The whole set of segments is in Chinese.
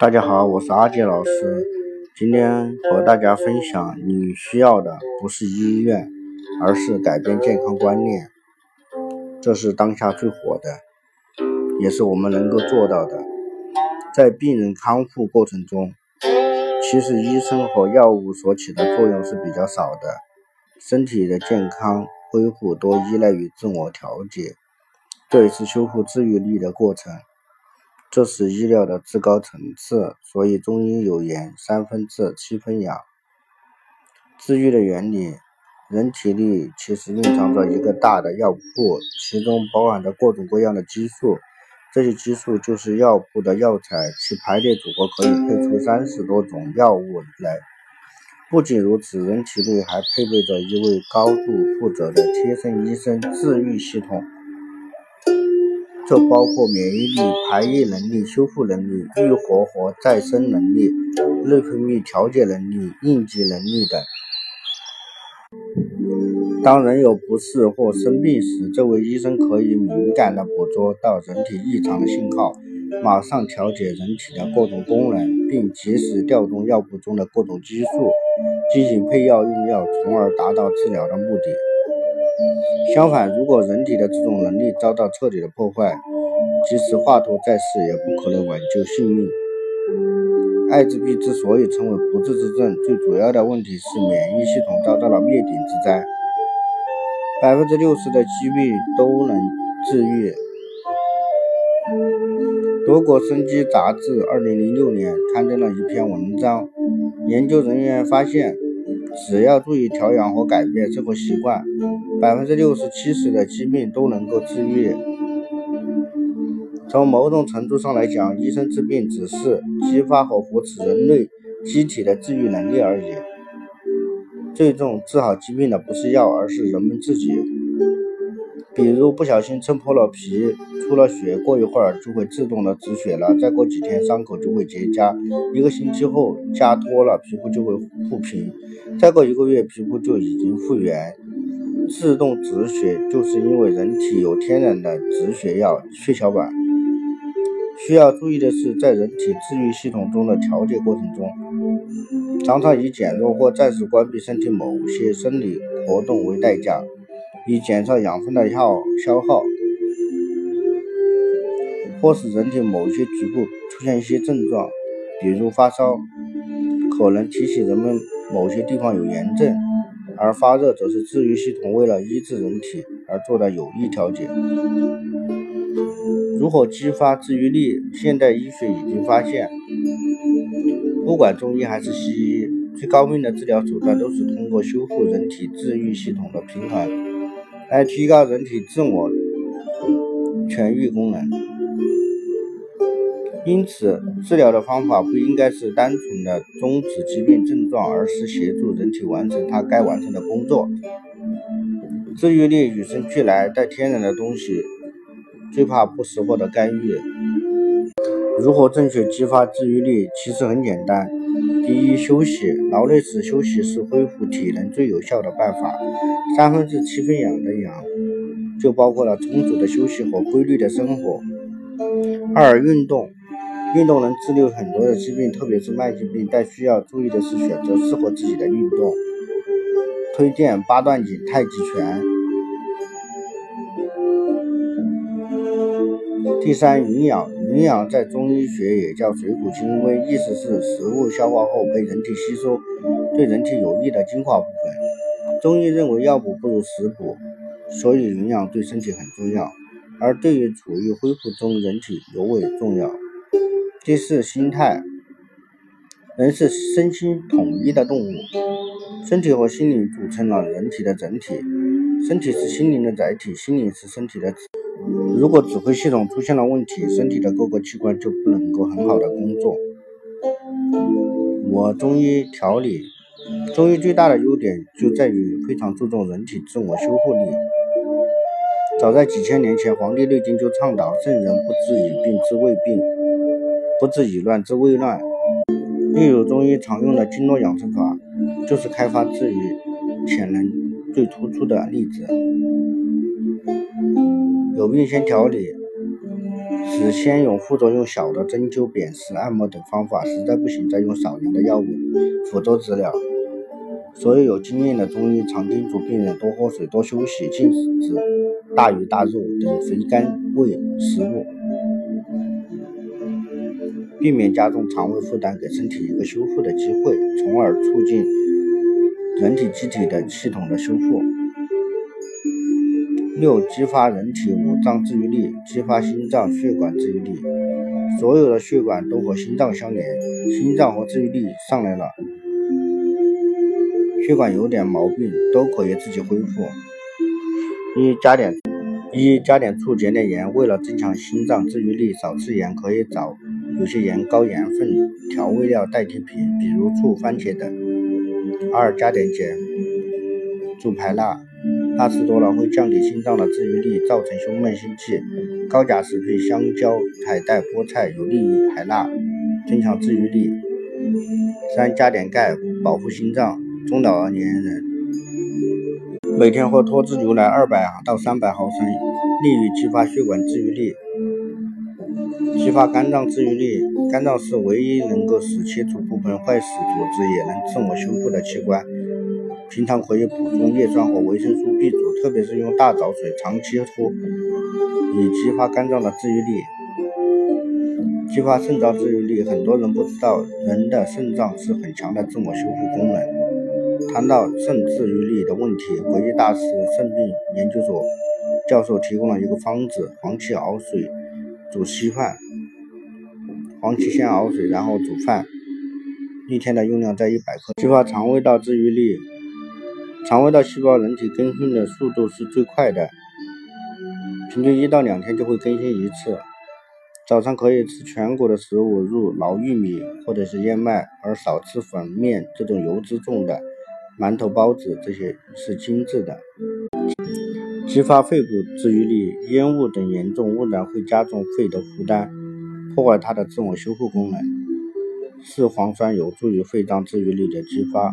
大家好，我是阿杰老师。今天和大家分享，你需要的不是医院，而是改变健康观念。这是当下最火的，也是我们能够做到的。在病人康复过程中，其实医生和药物所起的作用是比较少的。身体的健康恢复多依赖于自我调节，这也是修复治愈力的过程。这是医疗的至高层次，所以中医有言“三分治，七分养”。治愈的原理，人体内其实蕴藏着一个大的药库，其中包含着各种各样的激素，这些激素就是药铺的药材，其排列组合可以配出三十多种药物来。不仅如此，人体内还配备着一位高度负责的贴身医生——治愈系统。这包括免疫力、排异能力、修复能力、愈合和再生能力、内分泌调节能力、应急能力等。当人有不适或生病时，这位医生可以敏感地捕捉到人体异常的信号，马上调节人体的各种功能，并及时调动药物中的各种激素，进行配药用药，从而达到治疗的目的。相反，如果人体的这种能力遭到彻底的破坏，即使华佗在世，也不可能挽救性命。艾滋病之所以称为不治之症，最主要的问题是免疫系统遭到了灭顶之灾。百分之六十的疾病都能治愈。德国生机杂志二零零六年刊登了一篇文章，研究人员发现。只要注意调养和改变生活习惯，百分之六十七十的疾病都能够治愈。从某种程度上来讲，医生治病只是激发和扶持人类机体的治愈能力而已。最终治好疾病的不是药，而是人们自己。比如不小心撑破了皮，出了血，过一会儿就会自动的止血了，再过几天伤口就会结痂，一个星期后痂脱了，皮肤就会复平，再过一个月皮肤就已经复原。自动止血就是因为人体有天然的止血药血小板。需要注意的是，在人体治愈系统中的调节过程中，常常以减弱或暂时关闭身体某些生理活动为代价。以减少养分的消消耗，或使人体某些局部出现一些症状，比如发烧，可能提醒人们某些地方有炎症；而发热则是治愈系统为了医治人体而做的有益调节。如何激发治愈力？现代医学已经发现，不管中医还是西医，最高明的治疗手段都是通过修复人体治愈系统的平衡。来提高人体自我痊愈功能，因此治疗的方法不应该是单纯的终止疾病症状，而是协助人体完成它该完成的工作。治愈力与生俱来，带天然的东西，最怕不识货的干预。如何正确激发治愈力？其实很简单。第一，休息。劳累时休息是恢复体能最有效的办法。三分治七分养的养，就包括了充足的休息和规律的生活。二，运动。运动能治愈很多的疾病，特别是慢性病，但需要注意的是选择适合自己的运动。推荐八段锦、太极拳。第三，营养。营养在中医学也叫水谷精微，意思是食物消化后被人体吸收，对人体有益的精华部分。中医认为药补不如食补，所以营养对身体很重要，而对于处于恢复中人体尤为重要。第四，心态。人是身心统一的动物，身体和心灵组成了人体的整体，身体是心灵的载体，心灵是身体的。如果指挥系统出现了问题，身体的各个器官就不能够很好的工作。我中医调理，中医最大的优点就在于非常注重人体自我修复力。早在几千年前，《黄帝内经》就倡导“圣人不治已病治未病，不治已乱治未乱”。例如，中医常用的经络养生法，就是开发治愈潜能最突出的例子。有病先调理，是先用副作用小的针灸、砭石、按摩等方法，实在不行再用少量的药物辅助治疗。所有有经验的中医常叮嘱病人多喝水、多休息，禁止大鱼大肉等肥甘味食物，避免加重肠胃负担，给身体一个修复的机会，从而促进人体机体的系统的修复。六、激发人体五脏自愈力，激发心脏血管自愈力。所有的血管都和心脏相连，心脏和自愈力上来了，血管有点毛病都可以自己恢复。一加点一加点醋，减点盐，为了增强心脏自愈力，少吃盐可以找有些盐高盐分调味料代替品，比如醋、番茄等。二加点碱，助排钠。钠吃多了会降低心脏的自愈力，造成胸闷心悸。高钾食品香蕉、海带、菠菜有利于排钠，增强自愈力。三加点钙，保护心脏。中老年人每天喝脱脂牛奶二百到三百毫升，利于激发血管自愈力，激发肝脏自愈力。肝脏是唯一能够使切除部分坏死组织也能自我修复的器官。平常可以补充叶酸和维生素 B 族，特别是用大枣水长期喝，以激发肝脏的治愈力，激发肾脏治愈力。很多人不知道，人的肾脏是很强的自我修复功能。谈到肾治愈力的问题，国际大师肾病研究所教授提供了一个方子：黄芪熬水煮稀饭。黄芪先熬水，然后煮饭，一天的用量在一百克。激发肠胃道治愈力。肠胃道细胞人体更新的速度是最快的，平均一到两天就会更新一次。早上可以吃全谷的食物，如老玉米或者是燕麦，而少吃粉面这种油脂重的馒头、包子，这些是精致的。激发肺部治愈力，烟雾等严重污染会加重肺的负担，破坏它的自我修复功能。四黄酸有助于肺脏治愈力的激发。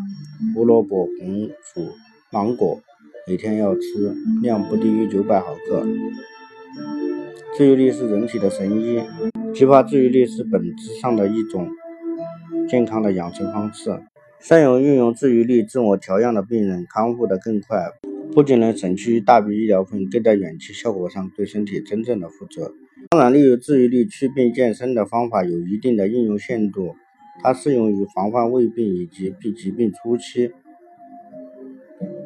胡萝卜、红薯、芒果每天要吃，量不低于九百毫克。治愈力是人体的神医，激发治愈力是本质上的一种健康的养生方式。善于运用治愈力自我调养的病人康复得更快，不仅能省去一大笔医疗费，更在远期效果上对身体真正的负责。当然，利用治愈力祛病健身的方法有一定的应用限度。它适用于防范胃病以及病疾病初期，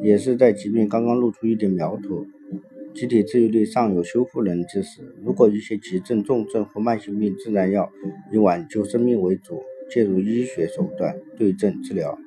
也是在疾病刚刚露出一点苗头、机体治愈力尚有修复能力之时。如果一些急症、重症或慢性病，自然要以挽救生命为主，介入医学手段对症治疗。